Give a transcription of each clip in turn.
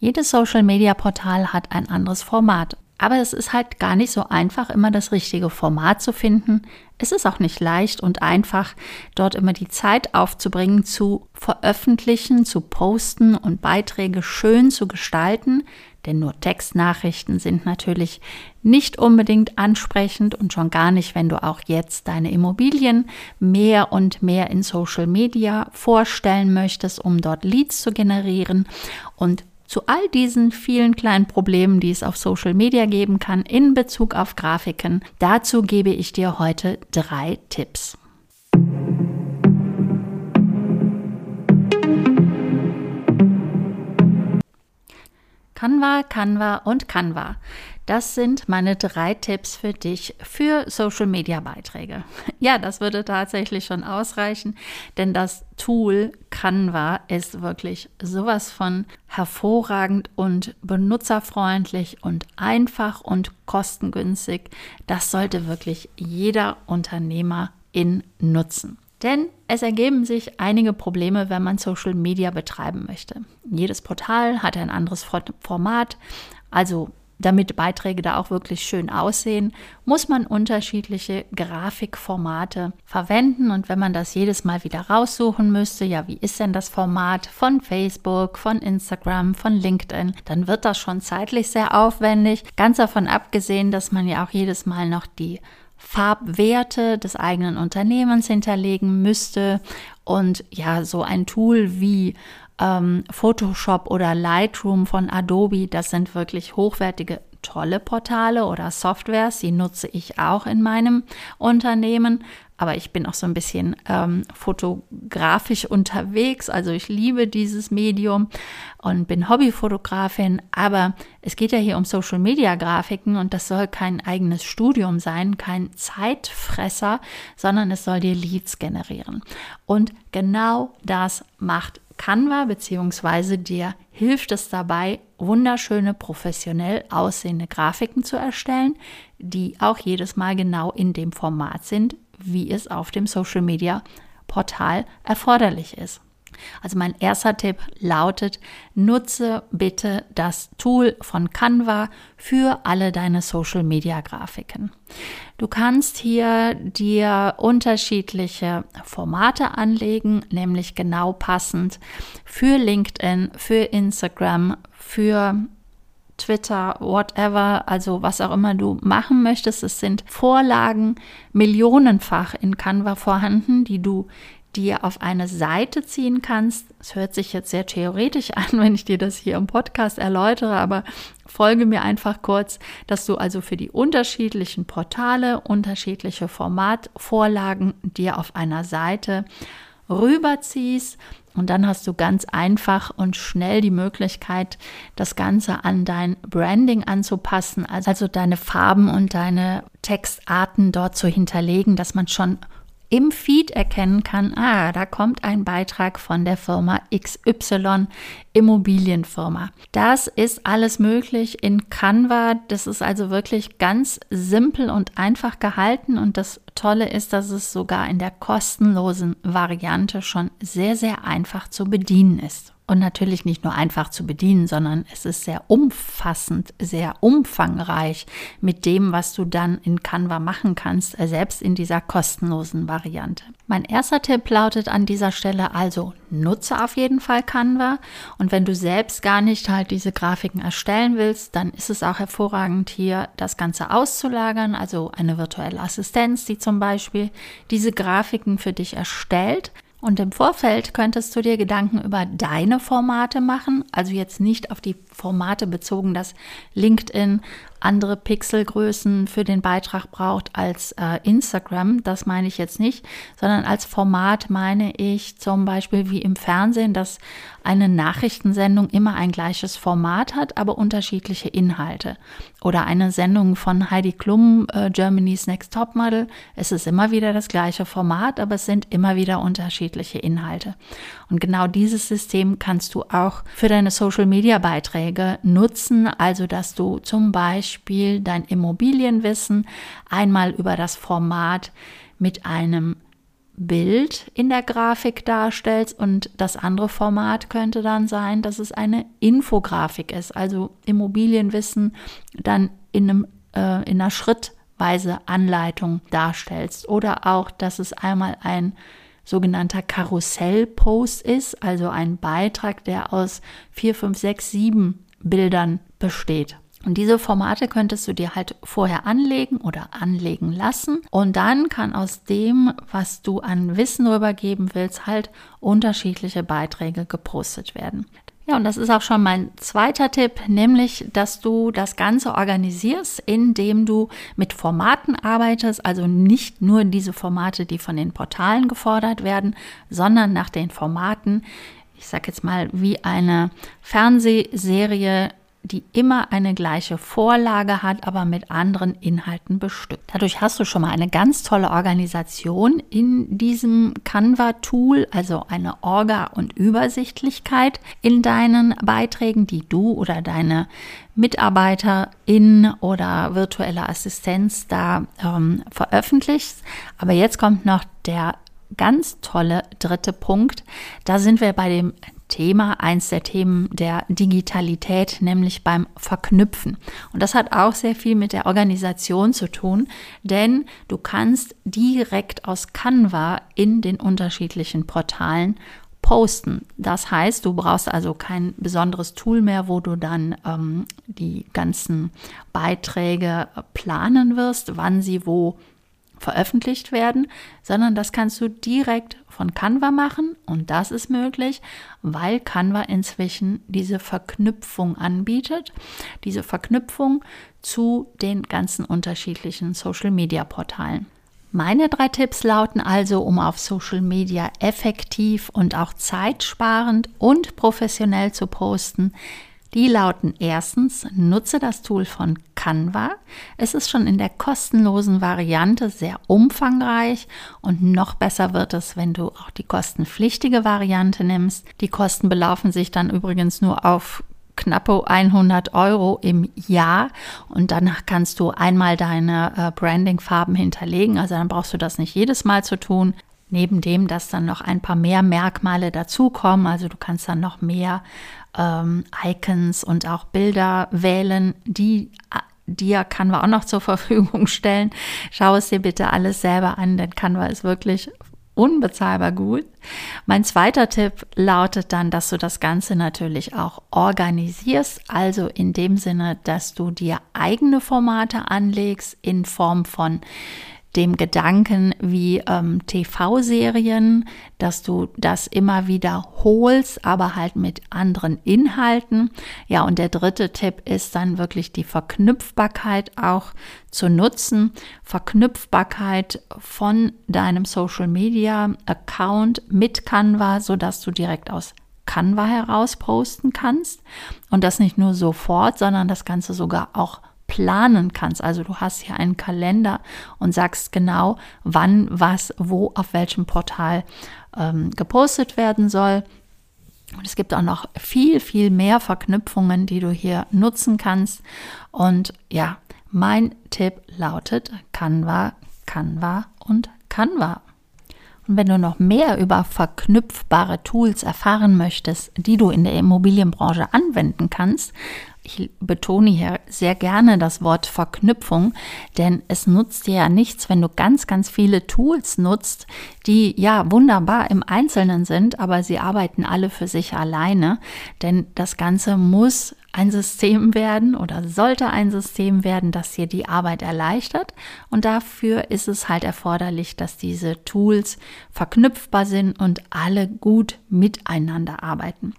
Jedes Social-Media-Portal hat ein anderes Format. Aber es ist halt gar nicht so einfach, immer das richtige Format zu finden. Es ist auch nicht leicht und einfach, dort immer die Zeit aufzubringen, zu veröffentlichen, zu posten und Beiträge schön zu gestalten. Denn nur Textnachrichten sind natürlich nicht unbedingt ansprechend und schon gar nicht, wenn du auch jetzt deine Immobilien mehr und mehr in Social Media vorstellen möchtest, um dort Leads zu generieren. Und zu all diesen vielen kleinen Problemen, die es auf Social Media geben kann in Bezug auf Grafiken. Dazu gebe ich dir heute drei Tipps. Canva, Canva und Canva. Das sind meine drei Tipps für dich für Social Media Beiträge. Ja, das würde tatsächlich schon ausreichen, denn das Tool Canva ist wirklich sowas von hervorragend und benutzerfreundlich und einfach und kostengünstig. Das sollte wirklich jeder Unternehmer in nutzen. Denn es ergeben sich einige Probleme, wenn man Social Media betreiben möchte. Jedes Portal hat ein anderes Format, also damit Beiträge da auch wirklich schön aussehen, muss man unterschiedliche Grafikformate verwenden. Und wenn man das jedes Mal wieder raussuchen müsste, ja, wie ist denn das Format von Facebook, von Instagram, von LinkedIn, dann wird das schon zeitlich sehr aufwendig. Ganz davon abgesehen, dass man ja auch jedes Mal noch die Farbwerte des eigenen Unternehmens hinterlegen müsste. Und ja, so ein Tool wie ähm, Photoshop oder Lightroom von Adobe, das sind wirklich hochwertige tolle Portale oder Softwares, die nutze ich auch in meinem Unternehmen. Aber ich bin auch so ein bisschen ähm, fotografisch unterwegs. Also ich liebe dieses Medium und bin Hobbyfotografin. Aber es geht ja hier um Social-Media-Grafiken und das soll kein eigenes Studium sein, kein Zeitfresser, sondern es soll dir Leads generieren. Und genau das macht Canva beziehungsweise dir hilft es dabei, wunderschöne, professionell aussehende Grafiken zu erstellen, die auch jedes Mal genau in dem Format sind, wie es auf dem Social Media Portal erforderlich ist. Also mein erster Tipp lautet, nutze bitte das Tool von Canva für alle deine Social-Media-Grafiken. Du kannst hier dir unterschiedliche Formate anlegen, nämlich genau passend für LinkedIn, für Instagram, für Twitter, whatever, also was auch immer du machen möchtest. Es sind Vorlagen millionenfach in Canva vorhanden, die du dir auf eine Seite ziehen kannst. Es hört sich jetzt sehr theoretisch an, wenn ich dir das hier im Podcast erläutere, aber folge mir einfach kurz, dass du also für die unterschiedlichen Portale unterschiedliche Formatvorlagen dir auf einer Seite rüberziehst und dann hast du ganz einfach und schnell die Möglichkeit, das Ganze an dein Branding anzupassen, also deine Farben und deine Textarten dort zu hinterlegen, dass man schon im Feed erkennen kann, ah, da kommt ein Beitrag von der Firma XY Immobilienfirma. Das ist alles möglich in Canva. Das ist also wirklich ganz simpel und einfach gehalten und das Tolle ist, dass es sogar in der kostenlosen Variante schon sehr, sehr einfach zu bedienen ist und natürlich nicht nur einfach zu bedienen, sondern es ist sehr umfassend, sehr umfangreich mit dem, was du dann in Canva machen kannst, äh, selbst in dieser kostenlosen Variante. Mein erster Tipp lautet an dieser Stelle also, nutze auf jeden Fall Canva und wenn du selbst gar nicht halt diese Grafiken erstellen willst, dann ist es auch hervorragend hier das Ganze auszulagern, also eine virtuelle Assistenz, die zum Beispiel diese Grafiken für dich erstellt. Und im Vorfeld könntest du dir Gedanken über deine Formate machen, also jetzt nicht auf die Formate bezogen, dass LinkedIn andere Pixelgrößen für den Beitrag braucht als äh, Instagram. Das meine ich jetzt nicht, sondern als Format meine ich zum Beispiel wie im Fernsehen, dass eine Nachrichtensendung immer ein gleiches Format hat, aber unterschiedliche Inhalte. Oder eine Sendung von Heidi Klum, äh, Germany's Next Top Model. Es ist immer wieder das gleiche Format, aber es sind immer wieder unterschiedliche Inhalte. Und genau dieses System kannst du auch für deine Social-Media-Beiträge nutzen, also dass du zum Beispiel dein Immobilienwissen einmal über das Format mit einem Bild in der Grafik darstellst und das andere Format könnte dann sein, dass es eine Infografik ist, also Immobilienwissen dann in, einem, äh, in einer schrittweise Anleitung darstellst oder auch, dass es einmal ein sogenannter Karussellpost ist, also ein Beitrag, der aus vier, fünf, sechs, sieben Bildern besteht. Und diese Formate könntest du dir halt vorher anlegen oder anlegen lassen. Und dann kann aus dem, was du an Wissen rübergeben willst, halt unterschiedliche Beiträge gepostet werden. Ja, und das ist auch schon mein zweiter Tipp, nämlich, dass du das Ganze organisierst, indem du mit Formaten arbeitest, also nicht nur diese Formate, die von den Portalen gefordert werden, sondern nach den Formaten, ich sage jetzt mal, wie eine Fernsehserie die immer eine gleiche Vorlage hat, aber mit anderen Inhalten bestückt. Dadurch hast du schon mal eine ganz tolle Organisation in diesem Canva-Tool, also eine Orga und Übersichtlichkeit in deinen Beiträgen, die du oder deine Mitarbeiterin oder virtuelle Assistenz da ähm, veröffentlichst. Aber jetzt kommt noch der ganz tolle dritte Punkt. Da sind wir bei dem Thema, eins der Themen der Digitalität, nämlich beim Verknüpfen. Und das hat auch sehr viel mit der Organisation zu tun, denn du kannst direkt aus Canva in den unterschiedlichen Portalen posten. Das heißt, du brauchst also kein besonderes Tool mehr, wo du dann ähm, die ganzen Beiträge planen wirst, wann sie wo veröffentlicht werden, sondern das kannst du direkt von Canva machen und das ist möglich, weil Canva inzwischen diese Verknüpfung anbietet, diese Verknüpfung zu den ganzen unterschiedlichen Social-Media-Portalen. Meine drei Tipps lauten also, um auf Social Media effektiv und auch zeitsparend und professionell zu posten, die lauten erstens, nutze das Tool von Canva. Es ist schon in der kostenlosen Variante sehr umfangreich und noch besser wird es, wenn du auch die kostenpflichtige Variante nimmst. Die Kosten belaufen sich dann übrigens nur auf knappe 100 Euro im Jahr und danach kannst du einmal deine äh, Branding-Farben hinterlegen. Also dann brauchst du das nicht jedes Mal zu tun. Neben dem, dass dann noch ein paar mehr Merkmale dazukommen, also du kannst dann noch mehr ähm, Icons und auch Bilder wählen, die dir Canva auch noch zur Verfügung stellen. Schau es dir bitte alles selber an, denn Canva ist wirklich unbezahlbar gut. Mein zweiter Tipp lautet dann, dass du das Ganze natürlich auch organisierst, also in dem Sinne, dass du dir eigene Formate anlegst in Form von dem Gedanken wie ähm, TV-Serien, dass du das immer wiederholst, aber halt mit anderen Inhalten. Ja, und der dritte Tipp ist dann wirklich die Verknüpfbarkeit auch zu nutzen. Verknüpfbarkeit von deinem Social Media Account mit Canva, so dass du direkt aus Canva heraus posten kannst und das nicht nur sofort, sondern das Ganze sogar auch planen kannst. Also du hast hier einen Kalender und sagst genau, wann, was, wo, auf welchem Portal ähm, gepostet werden soll. Und es gibt auch noch viel, viel mehr Verknüpfungen, die du hier nutzen kannst. Und ja, mein Tipp lautet Canva, Canva und Canva. Und wenn du noch mehr über verknüpfbare Tools erfahren möchtest, die du in der Immobilienbranche anwenden kannst, ich betone hier sehr gerne das Wort Verknüpfung, denn es nutzt dir ja nichts, wenn du ganz, ganz viele Tools nutzt, die ja wunderbar im Einzelnen sind, aber sie arbeiten alle für sich alleine, denn das Ganze muss ein System werden oder sollte ein System werden, das dir die Arbeit erleichtert. Und dafür ist es halt erforderlich, dass diese Tools verknüpfbar sind und alle gut miteinander arbeiten.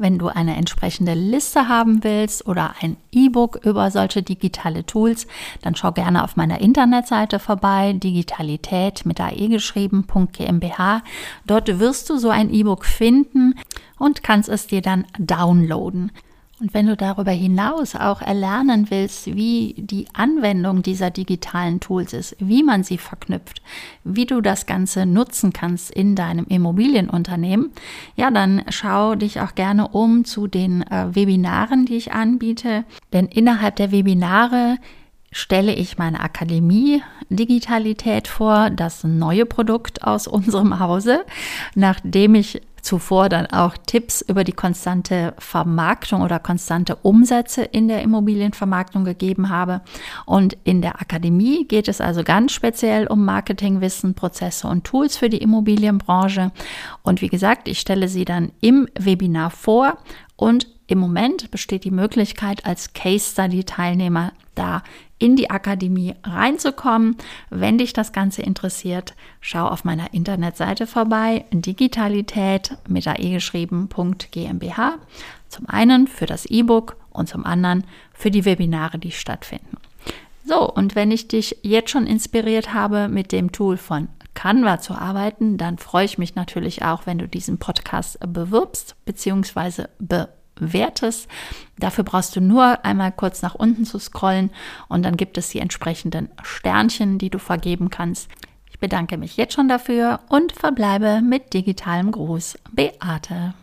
Wenn du eine entsprechende Liste haben willst oder ein E-Book über solche digitale Tools, dann schau gerne auf meiner Internetseite vorbei, digitalität mit AE geschrieben.gmbH. Dort wirst du so ein E-Book finden und kannst es dir dann downloaden. Und wenn du darüber hinaus auch erlernen willst, wie die Anwendung dieser digitalen Tools ist, wie man sie verknüpft, wie du das Ganze nutzen kannst in deinem Immobilienunternehmen, ja, dann schau dich auch gerne um zu den äh, Webinaren, die ich anbiete. Denn innerhalb der Webinare stelle ich meine Akademie Digitalität vor, das neue Produkt aus unserem Hause, nachdem ich zuvor dann auch Tipps über die konstante Vermarktung oder konstante Umsätze in der Immobilienvermarktung gegeben habe. Und in der Akademie geht es also ganz speziell um Marketingwissen, Prozesse und Tools für die Immobilienbranche. Und wie gesagt, ich stelle sie dann im Webinar vor und im Moment besteht die Möglichkeit, als Case Study Teilnehmer da in die Akademie reinzukommen. Wenn dich das Ganze interessiert, schau auf meiner Internetseite vorbei, digitalität mit ae geschrieben.gmbH. Zum einen für das E-Book und zum anderen für die Webinare, die stattfinden. So, und wenn ich dich jetzt schon inspiriert habe, mit dem Tool von Canva zu arbeiten, dann freue ich mich natürlich auch, wenn du diesen Podcast bewirbst bzw. bewirbst wertest. Dafür brauchst du nur einmal kurz nach unten zu scrollen und dann gibt es die entsprechenden Sternchen, die du vergeben kannst. Ich bedanke mich jetzt schon dafür und verbleibe mit digitalem Gruß. Beate.